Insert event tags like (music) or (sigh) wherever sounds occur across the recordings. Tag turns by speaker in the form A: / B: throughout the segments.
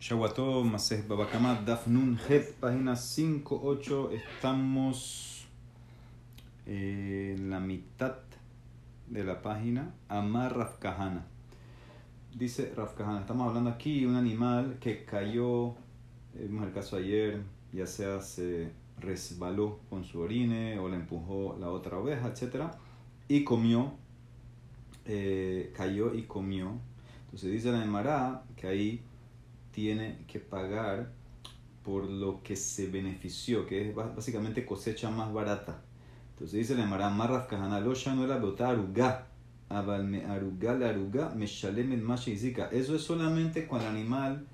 A: Shawato Maseh Babakama Dafnun Het, página 5-8. Estamos en la mitad de la página. Amar Rafkahana. Dice Rafkahana, estamos hablando aquí de un animal que cayó, vimos el caso ayer, ya sea se resbaló con su orine o le empujó la otra oveja, etc. Y comió, eh, cayó y comió. Entonces dice la Emara que ahí tiene que pagar por lo que se benefició, que es básicamente cosecha más barata. Entonces dice la Emara, Marraf no era bota aruga, abal me aruga la aruga, me shalem Eso es solamente cuando el animal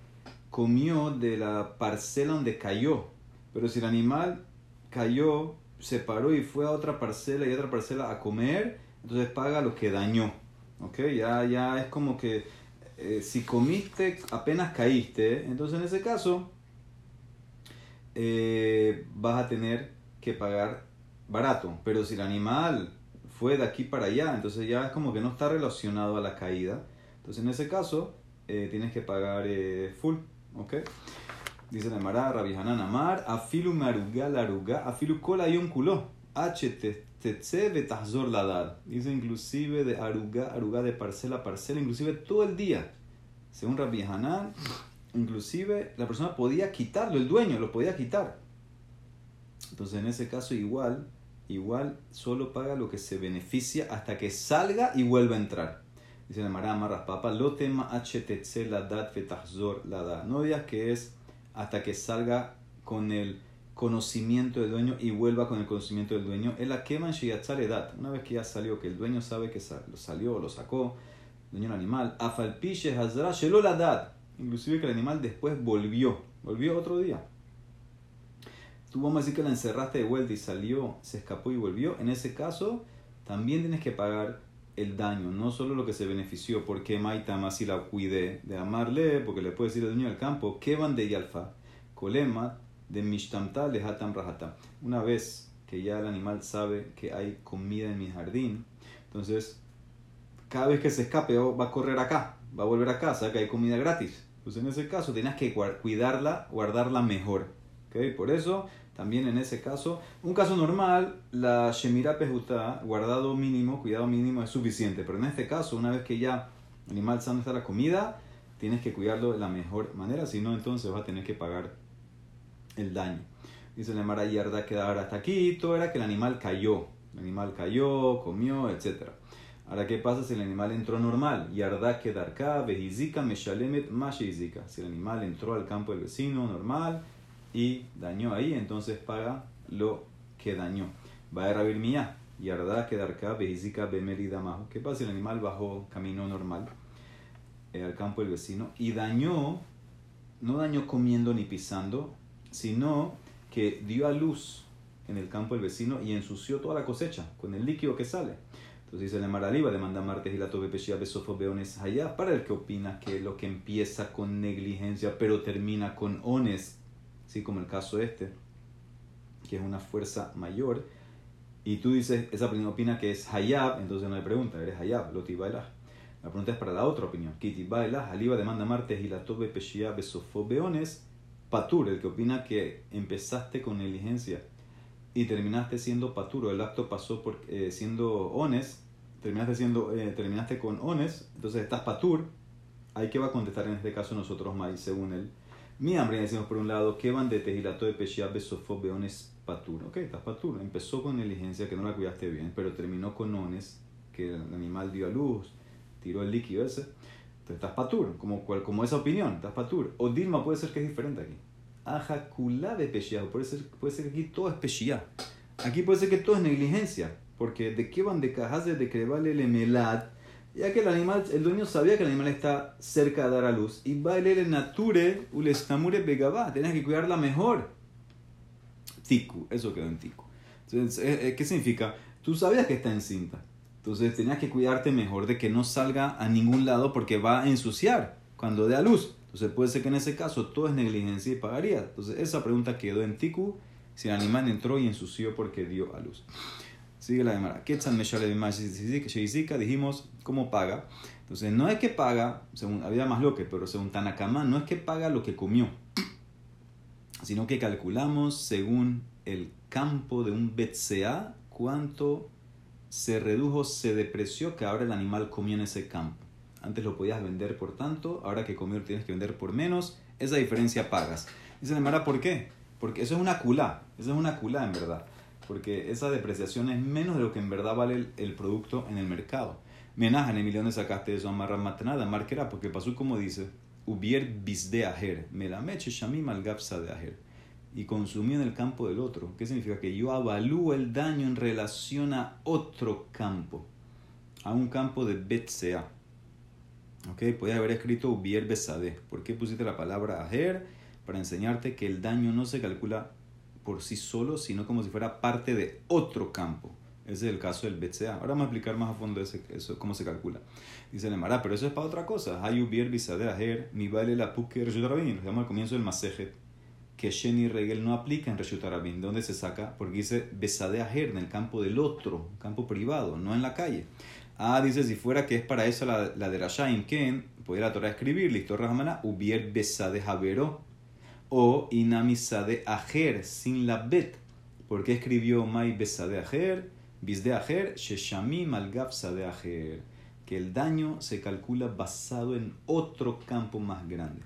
A: comió de la parcela donde cayó. Pero si el animal cayó, se paró y fue a otra parcela y otra parcela a comer, entonces paga lo que dañó. ¿Ok? Ya, ya es como que eh, si comiste apenas caíste, entonces en ese caso eh, vas a tener que pagar barato. Pero si el animal fue de aquí para allá, entonces ya es como que no está relacionado a la caída. Entonces en ese caso eh, tienes que pagar full. ¿Ok? Dice la Mara, Rabbi Hanan Amar, afilu maruga laruga, afilu kola un culo. H ladar. Dice inclusive de aruga, aruga de parcela a parcela, inclusive todo el día. Según Rabbi Hanan, inclusive la persona podía quitarlo, el dueño lo podía quitar. Entonces en ese caso igual, igual solo paga lo que se beneficia hasta que salga y vuelva a entrar. Dice la Mara Marras Papa, lo tema HTC la dat la da. No digas que es hasta que salga con el conocimiento del dueño y vuelva con el conocimiento del dueño. Es la queman edad. Una vez que ya salió, que el dueño sabe que salió o lo sacó, el dueño del animal, afalpiche hazra shelo la dad. Inclusive que el animal después volvió, volvió otro día. Tú vamos decir que la encerraste de vuelta y salió, se escapó y volvió. En ese caso, también tienes que pagar el daño, no solo lo que se benefició, porque Maitama si la cuidé de amarle, porque le puede decir el dueño del campo, que van de Yalfa, Kolema de Mishtamta de Hatam Rahatam. Una vez que ya el animal sabe que hay comida en mi jardín, entonces cada vez que se escape va a correr acá, va a volver a casa, que hay comida gratis. Pues en ese caso tienes que cuidarla, guardarla mejor. ¿okay? Por eso, también en ese caso, un caso normal, la Shemira Pejuta, guardado mínimo, cuidado mínimo es suficiente. Pero en este caso, una vez que ya el animal sano está la comida, tienes que cuidarlo de la mejor manera, si no, entonces vas a tener que pagar el daño. Dice la Mara Yarda que hasta aquí, todo era que el animal cayó. El animal cayó, comió, etcétera. Ahora, ¿qué pasa si el animal entró normal? Yarda kedarka, vejizika, meshalemet, mashizika. Si el animal entró al campo del vecino normal y dañó ahí, entonces paga lo que dañó. Va a rabir mía. Yarda kedarka, vejizika, bemerida majo. ¿Qué pasa si el animal bajó camino normal eh, al campo del vecino y dañó, no dañó comiendo ni pisando, sino que dio a luz en el campo del vecino y ensució toda la cosecha con el líquido que sale? Entonces dice la Maraliba, demanda martes y la tobe peshia besofo beones allá. Para el que opina que lo que empieza con negligencia pero termina con ones, así como el caso este, que es una fuerza mayor, y tú dices, esa opinión opina que es hayab, entonces no hay pregunta, eres hayab, lo La pregunta es para la otra opinión. Kiti baila, aliba demanda martes y la tobe peshia besofo beones, patur, el que opina que empezaste con negligencia y terminaste siendo paturo, el acto pasó por eh, siendo ones, terminaste, siendo, eh, terminaste con ones, entonces estás patur, hay que va a contestar en este caso nosotros más según él. Mi hambre, decimos por un lado, que van de tejilato de peshia besofo patur. Ok, estás patur. Empezó con negligencia que no la cuidaste bien, pero terminó con ones, que el animal dio a luz, tiró el líquido ese. Estás patur, como, como esa opinión, estás patur. O Dilma puede ser que es diferente aquí ajaculá de peshia. Puede ser, puede ser que aquí todo es peshia. Aquí puede ser que todo es negligencia. Porque de qué van de cajas de que vale el emelad. Ya que el animal, el dueño sabía que el animal está cerca de dar a luz. Y va leer nature ulestamure begabá. Tienes que cuidarla mejor. Tiku, eso quedó en tiku. Entonces, eh, eh, ¿qué significa? Tú sabías que está encinta. Entonces tenías que cuidarte mejor de que no salga a ningún lado porque va a ensuciar cuando dé a luz. Entonces puede ser que en ese caso todo es negligencia y pagaría. Entonces esa pregunta quedó en Tiku si el animal entró y ensució porque dio a luz. Sigue la. Ketzan dijimos, ¿cómo paga? Entonces, no es que paga, según, había más lo que, pero según Tanakama, no es que paga lo que comió, sino que calculamos según el campo de un BCA cuánto se redujo, se depreció que ahora el animal comió en ese campo. Antes lo podías vender por tanto, ahora que comió tienes que vender por menos. Esa diferencia pagas. Dice la Mara, ¿por qué? Porque eso es una culá, eso es una culá en verdad. Porque esa depreciación es menos de lo que en verdad vale el, producto en el mercado. Menaja, en Emilio, sacaste eso? Amarra matanada, marquera, porque pasó como dice, hubier bis de ajer, me la meche shamim al gapsa de ajer. Y consumió en el campo del otro. ¿Qué significa? Que yo avalúo el daño en relación a otro campo, a un campo de betsea. ¿Ok? Podía haber escrito hubier besade. ¿Por qué pusiste la palabra ajer? Para enseñarte que el daño no se calcula por sí solo, sino como si fuera parte de otro campo. Ese es el caso del BCA. Ahora vamos a explicar más a fondo ese, eso, cómo se calcula. Dice Lemara, pero eso es para otra cosa. Hay hubier bisade ajer, mi vale la puke reshutarabin. Lo al comienzo del masejet. Que Sheni Regel no aplica en reshutarabin. ¿Dónde se saca? Porque dice besade ajer en el campo del otro, campo privado, no en la calle. Ah, dice, si fuera que es para eso la, la de Rashaim Ken, pudiera la Torah escribir, listo, Rahmana, hubier besade javero o inamisade ajer sin la bet. ¿Por qué escribió Mai besade ajer? Bisde ajer, sheshamim al de ajer. Que el daño se calcula basado en otro campo más grande.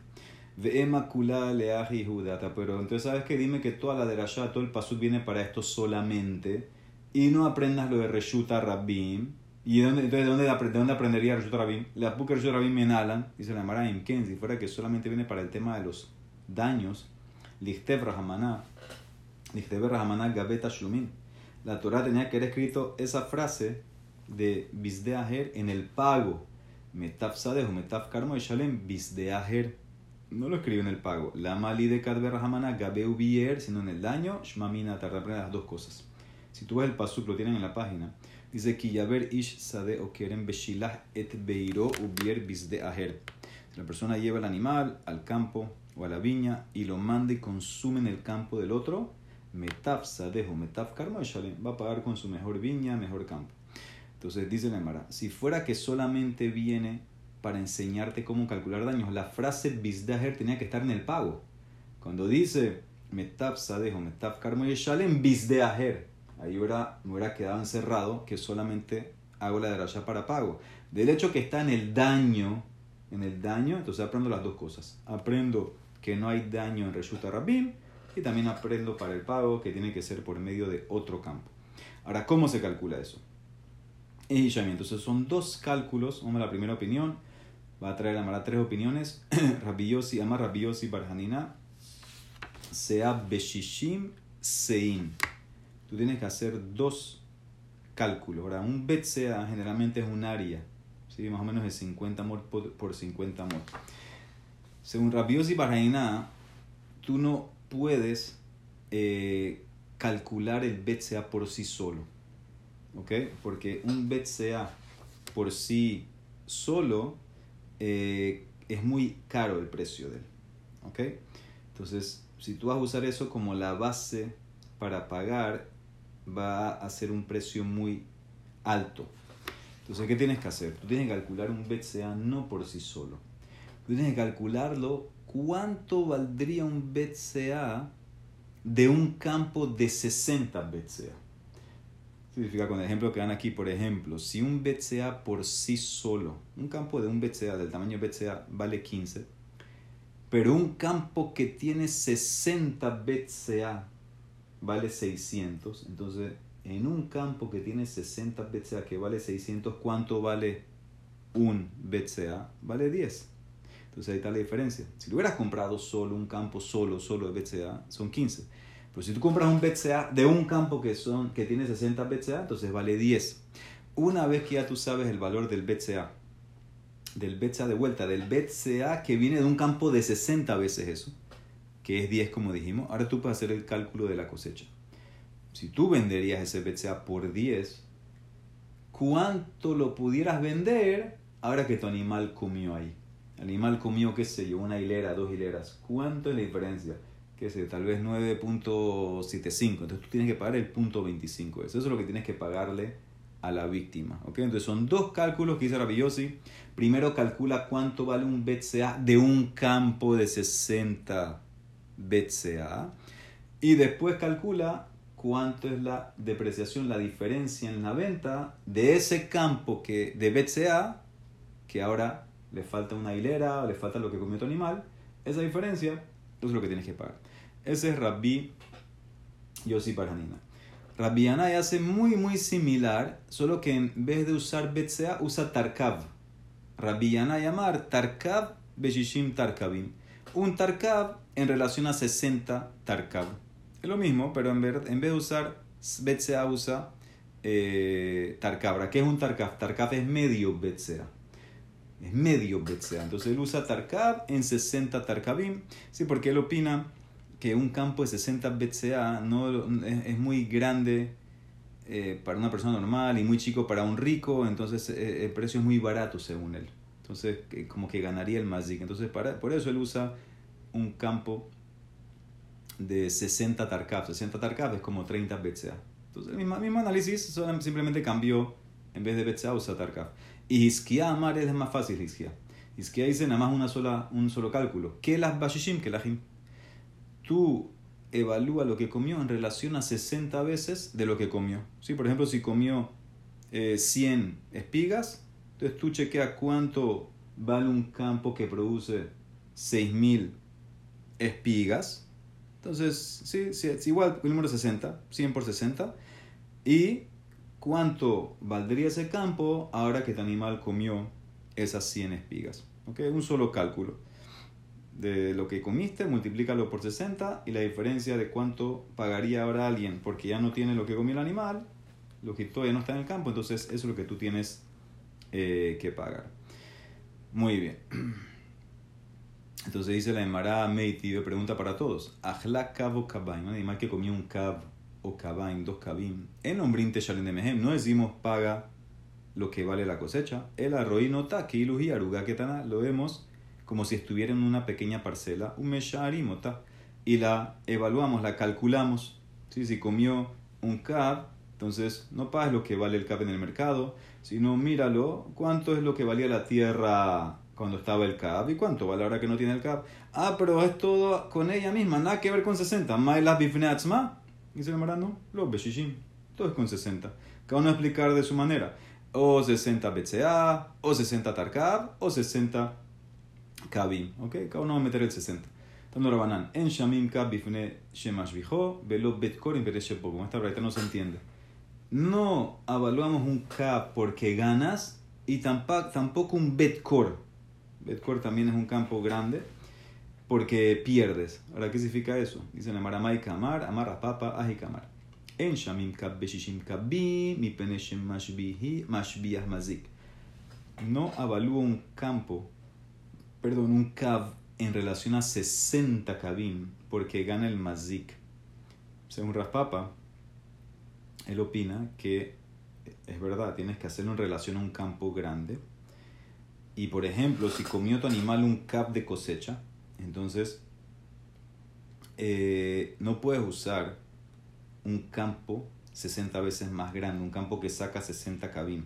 A: Pero entonces, ¿sabes qué? Dime que toda la derashá, todo el pasud viene para esto solamente. Y no aprendas lo de Reshuta Rabim. ¿Y dónde, entonces de dónde, de dónde aprendería Reshuta Rabim? La puka Reshuta Rabim Menalan, dice la Mara Ken, si fuera que solamente viene para el tema de los daños. Lichtev Rahamana. Lichtev Rahamana Gabeta Shlumin la Torah tenía que haber escrito esa frase de Bisdeaher en el pago. Metaf Sadeh o Metaf Karmo y Shalem Bisdeaher. No lo escribió en el pago. La mali de Kadber Rahamana Gabeu Bier, sino en el daño. Shmamina te las dos cosas. Si tú ves el pasuk, lo tienen en la página. Dice que Yaber Ish Sade o Keren Beshilah et Beiro Ubier Bisdeaher. Si la persona lleva el animal al campo o a la viña y lo manda y consume en el campo del otro, Metaf Sadejo, Metaf Karma va a pagar con su mejor viña, mejor campo. Entonces dice la Mara, si fuera que solamente viene para enseñarte cómo calcular daños, la frase Bizdaher tenía que estar en el pago. Cuando dice Metaf Sadejo, Metaf Karma Shalem, Bizdeaher, ahí hubiera, me hubiera quedado encerrado que solamente hago la de para pago. Del hecho que está en el daño, en el daño, entonces aprendo las dos cosas. Aprendo que no hay daño en Reshuta Rabim y también aprendo para el pago que tiene que ser por medio de otro campo. Ahora, ¿cómo se calcula eso? Entonces son dos cálculos. Vamos la primera opinión. Va a traer a Mara tres opiniones. (clears throat) Rabiosi, ama Rabiosi Barjanina. Sea Beshishim Sein. Tú tienes que hacer dos cálculos. Ahora, un bet sea generalmente es un área. ¿sí? Más o menos de 50 mol por 50 mol. Según Rabiosi Barjanina, tú no puedes eh, calcular el BCA por sí solo. ¿Ok? Porque un BCA por sí solo eh, es muy caro el precio de él. ¿Ok? Entonces, si tú vas a usar eso como la base para pagar, va a ser un precio muy alto. Entonces, ¿qué tienes que hacer? Tú tienes que calcular un BCA no por sí solo. Tú tienes que calcularlo ¿cuánto valdría un BCA de un campo de 60 BCA? Significa con el ejemplo que dan aquí, por ejemplo, si un BCA por sí solo, un campo de un BCA del tamaño BCA vale 15, pero un campo que tiene 60 BCA vale 600, entonces en un campo que tiene 60 BCA que vale 600, ¿cuánto vale un BCA? Vale 10. Entonces ahí está la diferencia. Si tú hubieras comprado solo un campo, solo, solo de BCA, son 15. Pero si tú compras un BCA de un campo que, son, que tiene 60 BCA, entonces vale 10. Una vez que ya tú sabes el valor del BCA, del BCA de vuelta, del BCA que viene de un campo de 60 veces eso, que es 10 como dijimos, ahora tú puedes hacer el cálculo de la cosecha. Si tú venderías ese BCA por 10, ¿cuánto lo pudieras vender ahora que tu animal comió ahí? Animal comió, qué sé yo, una hilera, dos hileras. ¿Cuánto es la diferencia? Qué sé, tal vez 9.75. Entonces tú tienes que pagar el punto 25. Eso es lo que tienes que pagarle a la víctima. ¿ok? Entonces son dos cálculos que hizo Rabillosi. Primero calcula cuánto vale un BCA de un campo de 60 BCA. Y después calcula cuánto es la depreciación, la diferencia en la venta de ese campo que, de BCA, que ahora le falta una hilera le falta lo que comió tu animal. Esa diferencia es lo que tienes que pagar. Ese es Rabbi Yossi Parhanina. Rabbi Anay hace muy muy similar, solo que en vez de usar BCA usa Tarkav. Rabbi Anay amar Tarkav Beshishim Tarkavim. Un Tarkav en relación a 60 Tarkav. Es lo mismo, pero en vez, en vez de usar BCA usa eh, Tarkabra. ¿Qué es un Tarkav? Tarkav es medio BCA. Es medio BCA. Entonces él usa Tarkav en 60 Tarkavim. Sí, porque él opina que un campo de 60 BCA no, es, muy grande eh, para una persona normal y muy chico para un rico, entonces eh, el precio es muy barato según él. Entonces, como que ganaría el Mazik. Entonces, para, por eso él usa un campo de 60 Tarkab. 60 Tarkab es como 30 BCA. Entonces, el mismo, mismo análisis simplemente cambió, en vez de BCA usa Tarkab. Y Hiskia Amar es más fácil, Hiskia. Hiskia dice nada más una sola, un solo cálculo. ¿Qué las Bashishim? que la Jim? tú evalúa lo que comió en relación a 60 veces de lo que comió. ¿Sí? Por ejemplo, si comió 100 eh, espigas, entonces tú chequeas cuánto vale un campo que produce 6.000 espigas. Entonces, sí, sí, es igual el número 60, 100 por 60. Y cuánto valdría ese campo ahora que tu animal comió esas 100 espigas. ¿Okay? Un solo cálculo de lo que comiste, multiplícalo por 60 y la diferencia de cuánto pagaría ahora alguien porque ya no tiene lo que comió el animal, lo que todavía no está en el campo, entonces eso es lo que tú tienes eh, que pagar. Muy bien. Entonces dice la Emara Meiti, pregunta para todos. Ajla cab o un animal que comió un cab o cabain, dos cabim. En ombrin shalen de mehem, no decimos paga lo que vale la cosecha. El arroinota, kiluji, aruga, ketana, lo vemos como si estuviera en una pequeña parcela, un mesharimota, y la evaluamos, la calculamos. ¿sí? Si comió un cab, entonces no pagas lo que vale el cab en el mercado, sino míralo, cuánto es lo que valía la tierra cuando estaba el cab y cuánto vale ahora que no tiene el cab. Ah, pero es todo con ella misma, nada que ver con 60. Maila bifneatzma. Dice el marano, los beshishim. Todo es con 60. Cada uno explicar de su manera. O 60 BCA, o 60 Tarkab, o 60 Kabim. ¿Ok? Cada uno va a meter el 60. Tanto Rabanán. En Shamim Kab bifne Shemash Velo Betkorim Como esta verdad no se entiende. No evaluamos un Kab porque ganas y tampoco un Betkor. Betkor también es un campo grande porque pierdes. Ahora, ¿qué significa eso? Dicen Amaramai Kamar, Amar Papa, Aji Kamar. En Shamim Kab Beshishim Kabim, mi Peneshem Mashbiah Mazik. No evalúo un campo perdón, un Kav en relación a 60 Kavim porque gana el Mazik. Según Raspapa, él opina que es verdad, tienes que hacerlo en relación a un campo grande. Y por ejemplo, si comió tu animal un cap de cosecha, entonces eh, no puedes usar un campo 60 veces más grande, un campo que saca 60 cabim.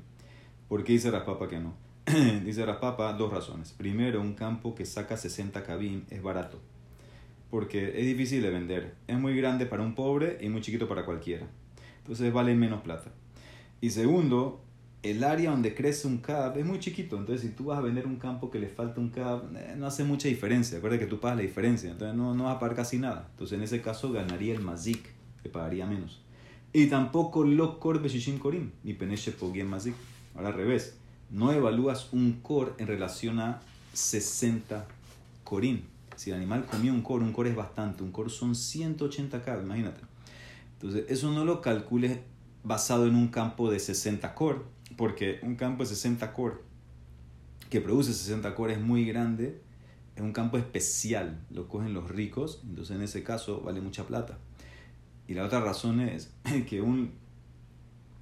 A: ¿Por qué dice Raspapa que no? (clears throat) dice Raspapa, dos razones. Primero, un campo que saca 60 cabim es barato, porque es difícil de vender. Es muy grande para un pobre y muy chiquito para cualquiera. Entonces vale menos plata. Y segundo, el área donde crece un cab es muy chiquito. Entonces, si tú vas a vender un campo que le falta un cab, eh, no hace mucha diferencia. Acuérdate que tú pagas la diferencia. Entonces, no, no vas a pagar casi nada. Entonces, en ese caso, ganaría el mazik, que pagaría menos. Y tampoco lo kor beshishim korim, ni peneche pogien mazik. Ahora al revés no evalúas un cor en relación a 60 corín. Si el animal comió un cor, un cor es bastante, un cor son 180 k, imagínate. Entonces, eso no lo calcules basado en un campo de 60 cor, porque un campo de 60 cor que produce 60 cor es muy grande, es un campo especial, lo cogen los ricos, entonces en ese caso vale mucha plata. Y la otra razón es (laughs) que un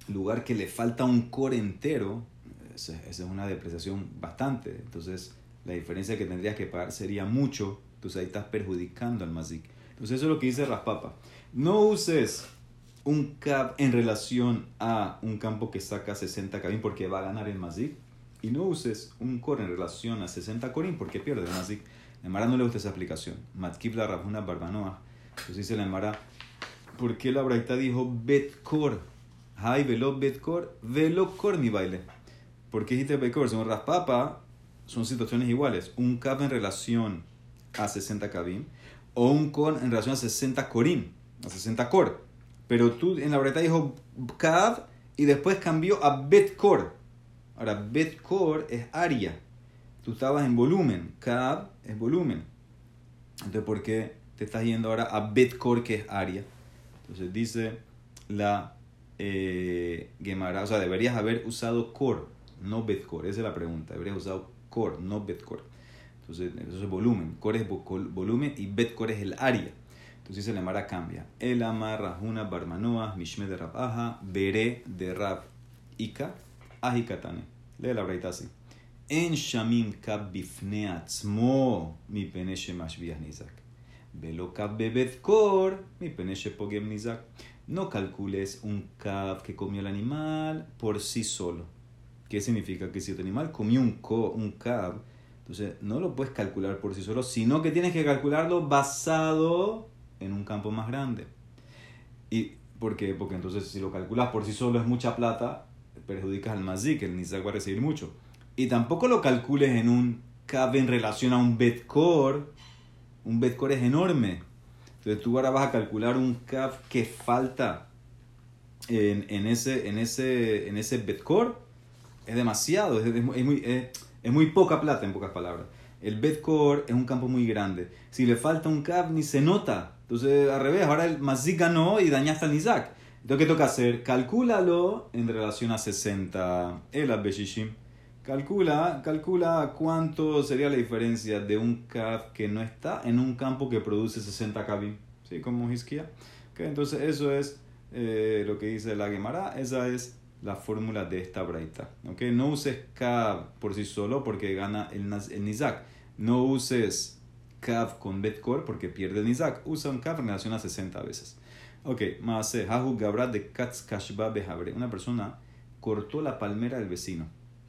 A: lugar que le falta un core entero, esa es una depreciación bastante. Entonces, la diferencia que tendrías que pagar sería mucho. Entonces, ahí estás perjudicando al Mazik. Entonces eso es lo que dice Raspapa. No uses un cap en relación a un campo que saca 60 cabin porque va a ganar el Mazik. Y no uses un cor en relación a 60 corin porque pierde el Mazik. La Emara no le gusta esa aplicación. Matkib la Rabuna Barbanoa. Entonces dice la Emara, ¿por qué la Braita dijo Betkor? Hay velo Betkor, velo Kor mi baile. ¿Por qué dijiste Betkor? Según Raspapa, son situaciones iguales. Un cap en relación a 60 cabin o un cor en relación a 60 corim, a 60 cor. Pero tú en la Braita dijo Kav y después cambió a Betkor. Ahora, Betkor es área. Tú estabas en volumen. Kav es volumen. Entonces, ¿por qué te estás yendo ahora a Betkor, que es área? Entonces, dice la eh, Gemara, o sea, deberías haber usado Kor, no Betkor. Esa es la pregunta. Deberías usado Kor, no Betkor. Entonces, eso es volumen. Kor es volumen y Betkor es el área. Entonces dice la Mara cambia. El amarra una barmanoa, mishme de rabaja, veré de rab ika, ahikatane. Lee la breita así. En shamim kab bifne atzmo, mi peneshe mashbiah nizak. Velo kab bebet kor, mi peneshe pogem nizak. No calcules un kab que comió el animal por sí solo. ¿Qué significa? Que si tu animal comió un, cab, entonces no lo puedes calcular por sí solo, sino que tienes que calcularlo basado en un campo más grande. ¿Y por qué? Porque entonces si lo calculas por sí solo es mucha plata, perjudicas al mazik, el nizak va a recibir mucho. Y tampoco lo calcules en un CAB en relación a un betcore. Un betcore es enorme. Entonces tú ahora vas a calcular un CAB que falta en, en, ese, en, ese, en ese betcore. Es demasiado, es, es muy, es muy poca plata en pocas palabras. El bedcore es un campo muy grande. Si le falta un cap, ni se nota. Entonces, al revés, ahora el Mazik ganó y dañaste al Nizak. Entonces, ¿qué toca hacer? Calcúlalo en relación a 60. El Abeshishim. Calcula, calcula cuánto sería la diferencia de un cap que no está en un campo que produce 60 kabim. ¿Sí? Como Hiskia. Okay, entonces, eso es eh, lo que dice la Gemara. Esa es la fórmula de esta braita. ¿okay? No uses Kav por sí solo porque gana el, el Nizak. No uses Kav con Betkor porque pierde el Nizak. Usa un Kav en relación a 60 veces. Ok, más Hahu Gabra de Katz Kashba Behabre. Una persona cortó la palmera del vecino.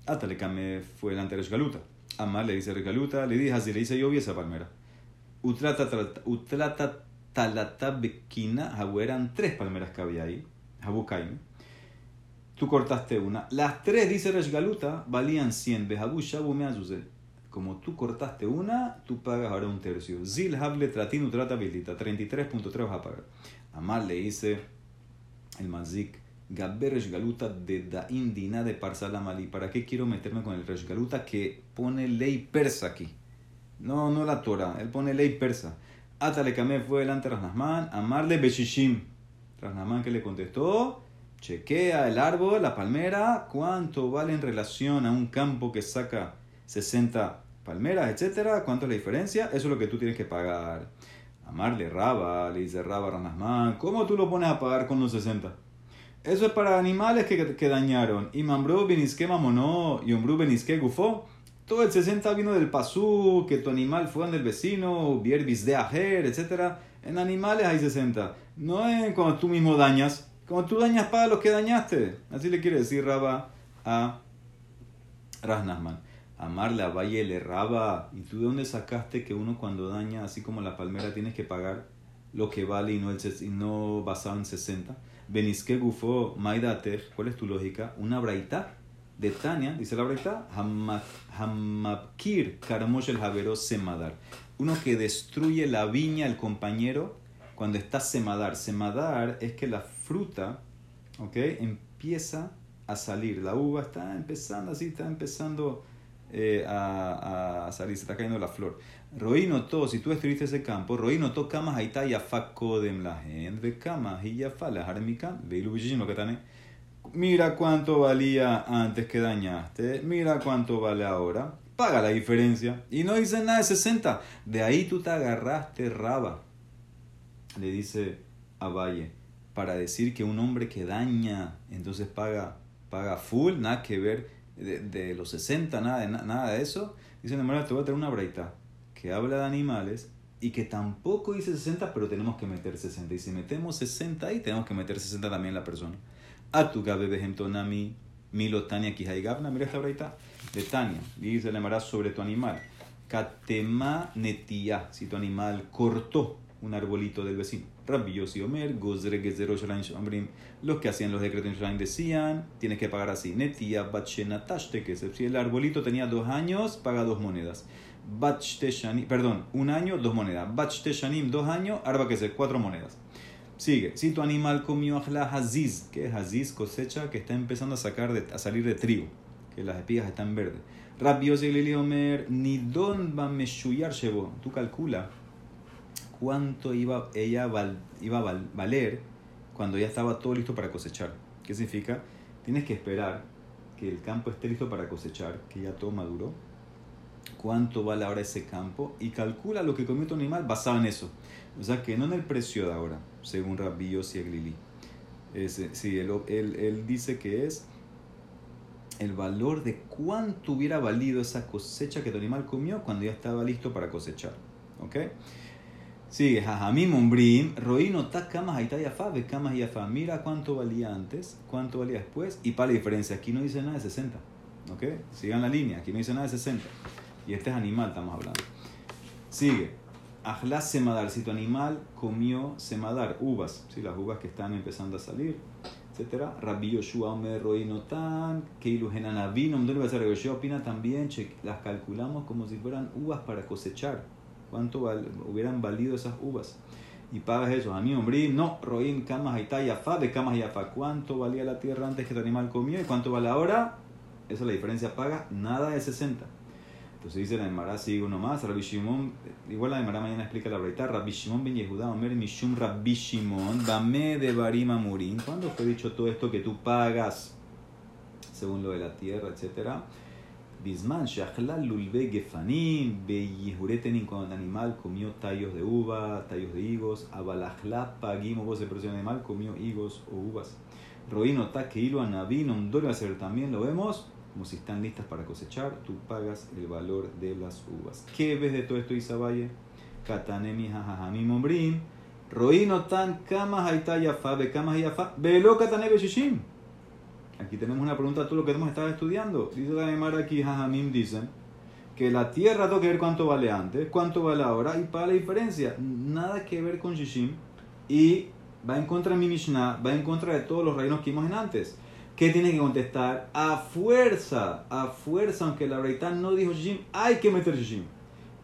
A: Atalekame fue delante de Galuta. Amar le dice Galuta, le dice así, le dice yo vi esa palmera. Utrata, utrata talata bekina, eran tres palmeras que había ahí. Habu Tú cortaste una. Las tres, dice Galuta, valían 100. Behabu Shabu Como tú cortaste una, tú pagas ahora un tercio. Zil Hable Tratinu Trata 33.3 vas a pagar. Amar le dice el Mazik. Gabber Galuta de Dain Dina de Parsalamali. ¿Para qué quiero meterme con el Galuta que pone ley persa aquí? No, no la Torah. Él pone ley persa. Atale Kame fue delante de Rasnasman. Amarle Beshishim. Rasnasman que le contestó. Chequea el árbol, la palmera, cuánto vale en relación a un campo que saca 60 palmeras, etcétera, cuánto es la diferencia, eso es lo que tú tienes que pagar. Amarle Raba, le dice Raba Ranasman, ¿cómo tú lo pones a pagar con los 60? Eso es para animales que, que dañaron. Y Mambrú Beniske Mamonó y Ombrú Beniske Gufó. Todo el 60 vino del pasú, que tu animal fue del vecino, Bierbis de Ajer, etcétera. En animales hay 60. No es cuando tú mismo dañas. Como tú dañas, para los que dañaste. Así le quiere decir Raba a Rasnasman. Amarle a Valle le Raba. ¿Y tú de dónde sacaste que uno cuando daña, así como la palmera, tienes que pagar lo que vale y no, el, y no basado en 60? Benisque gufo maidater. ¿Cuál es tu lógica? Una braita de Tania, dice la braita, Hamapkir karamosh el javero semadar. Uno que destruye la viña, el compañero, cuando está semadar. Semadar es que la fruta, ¿ok? Empieza a salir. La uva está empezando así, está empezando eh, a, a, salir, se está cayendo la flor. Roí notó, si tú estuviste ese campo, Roí notó camas está yafa kodem la gente, camas y yafa la harmikan, lo que Mira cuánto valía antes que dañaste, mira cuánto vale ahora. Paga la diferencia. Y no dice nada de 60. De ahí tú te agarraste raba. Le dice a Valle para decir que un hombre que daña, entonces paga, paga full, nada que ver de, los 60, nada de, nada de eso. Dice, de te voy a traer una braita que habla de animales y que tampoco dice 60, pero tenemos que meter 60. Y si metemos 60 ahí, tenemos que meter 60 también la persona. Atuga bebehentonami milotania kihaigabna. Mira esta braita de Tania. Dice la sobre tu animal. Katema netia. Si tu animal cortó un arbolito del vecino. Rabbi Yossi Omer, Gozre Gezero Shomrim. Los que hacían los decretos en decían, tienes que pagar así. Netia Batchenatashte, que si el arbolito tenía dos años, paga dos monedas. Bachte Shanim, perdón, un año, dos monedas. Bachte Shanim, dos años, arba que ser cuatro monedas. Sigue. Si tu animal comió ajla haziz, que es haziz, cosecha que está empezando a, sacar de, a salir de trigo, que las espigas están verdes. Rabbi Yossi Omer, Nidon va meshuyar llevó. Tú calcula cuánto iba, ella iba a valer cuando ya estaba todo listo para cosechar. ¿Qué significa? Tienes que esperar que el campo esté listo para cosechar, que ya todo maduró. ¿Cuánto vale ahora ese campo? Y calcula lo que comió tu animal basado en eso. O sea que no en el precio de ahora, según Rabbi Yossi Aglili. sí, él, él, él dice que es el valor de cuánto hubiera valido esa cosecha que tu animal comió cuando ya estaba listo para cosechar. ¿Ok? Sigue, Jajamim Umbrim, Roino Takamas Yafa, Bekamas Yafa. Mira cuánto valía antes, cuánto valía después, y para la diferencia, aquí no dice nada de 60. ¿Ok? Sigan la línea, aquí no dice nada de 60. Y este es animal, estamos hablando. Sigue, Ajla Semadar, si tu animal comió Semadar, uvas, ¿sí? las uvas que están empezando a salir, etc. Rabbi Yoshua Omer Roino Tan, Keilu Genanabin, va a ser opina también, las calculamos como si fueran uvas para cosechar cuánto hubieran valido esas uvas. Y pagas eso. A mí, hombre, no, Roín, camas, aitá, yafa, de camas, yafa. ¿Cuánto valía la tierra antes que el animal comió y cuánto vale ahora? Esa es la diferencia, paga nada de 60. Entonces dice la Emara, sigue uno más, Rabbi Shimon, igual la Emara mañana explica la verdad, Rabbi Shimon ben Yehuda, Omer Mishum Rabbi Shimon, Dame de Barima Murin. ¿Cuándo fue dicho todo esto que tú pagas según lo de la tierra, etcétera? Bisman, Shachla Lulbe Gefanim, Beyihureten, cuando el animal comió tallos de uva, tallos de higos, Abalachla Pagim, vos el precio animal comió higos o uvas. Roino Takeilu Anabin, Ondor va a ser también, lo vemos, como si están listas para cosechar, tú pagas el valor de las uvas. ¿Qué ves de todo esto, Isabaye? Katanemi Jajamim Ombrim, Roino Tan Kamas Haitayafa, Bekamas Yafa, Velo Katanebe Shishim. Aquí tenemos una pregunta todo lo que hemos estado estudiando. Dice la Gemara aquí, Jajamim dicen que la tierra tengo que ver cuánto vale antes, cuánto vale ahora y para la diferencia. Nada que ver con Shishim y va en contra de mi Mishnah, va en contra de todos los reinos que vimos en antes. ¿Qué tiene que contestar? A fuerza, a fuerza, aunque la Breitá no dijo Shishim, hay que meter Shishim.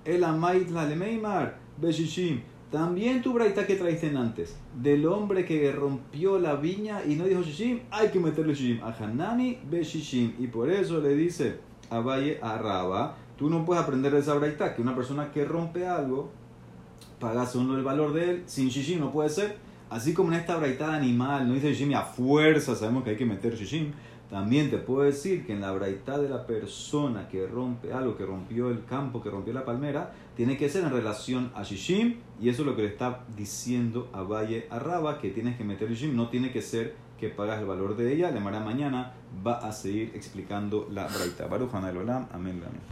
A: El Amait la Lemeimar, Be Shishim. También tu braita que traiste antes, del hombre que rompió la viña y no dijo shishim, hay que meterle shishim. A Hanani be shishim. Y por eso le dice a Valle a Raba, tú no puedes aprender de esa braita, que una persona que rompe algo, paga solo el valor de él, sin shishim no puede ser. Así como en esta braita animal no dice shishim y a fuerza sabemos que hay que meter shishim, también te puedo decir que en la braita de la persona que rompe algo, que rompió el campo, que rompió la palmera, tiene que ser en relación a Shishim, y eso es lo que le está diciendo a Valle Arraba, que tienes que meter Shishim, no tiene que ser que pagas el valor de ella. Le mañana va a seguir explicando la braita. Baruch Olam, amén, amén.